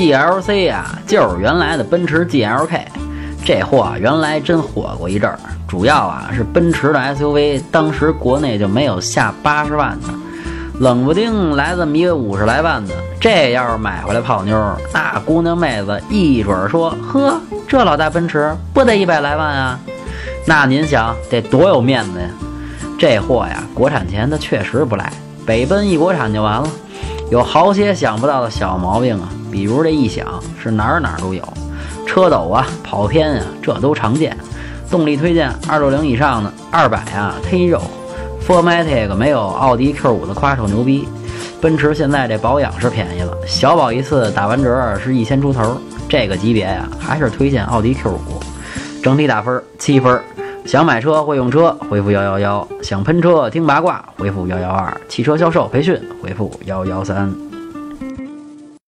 GLC 呀，就是原来的奔驰 GLK。这货，原来真火过一阵儿，主要啊是奔驰的 SUV，当时国内就没有下八十万的，冷不丁来这么一个五十来万的，这要是买回来泡妞，那姑娘妹子一准说：“呵，这老大奔驰不得一百来万啊？”那您想得多有面子呀？这货呀，国产前它确实不赖，北奔一国产就完了。有好些想不到的小毛病啊，比如这异响是哪儿哪儿都有。车抖啊，跑偏啊，这都常见。动力推荐二六零以上的二百啊忒肉。Formatic 没有奥迪 Q 五的夸手牛逼。奔驰现在这保养是便宜了，小保一次打完折是一千出头。这个级别呀，还是推荐奥迪 Q 五。整体打分七分。想买车会用车，回复幺幺幺；想喷车听八卦，回复幺幺二；汽车销售培训，回复幺幺三。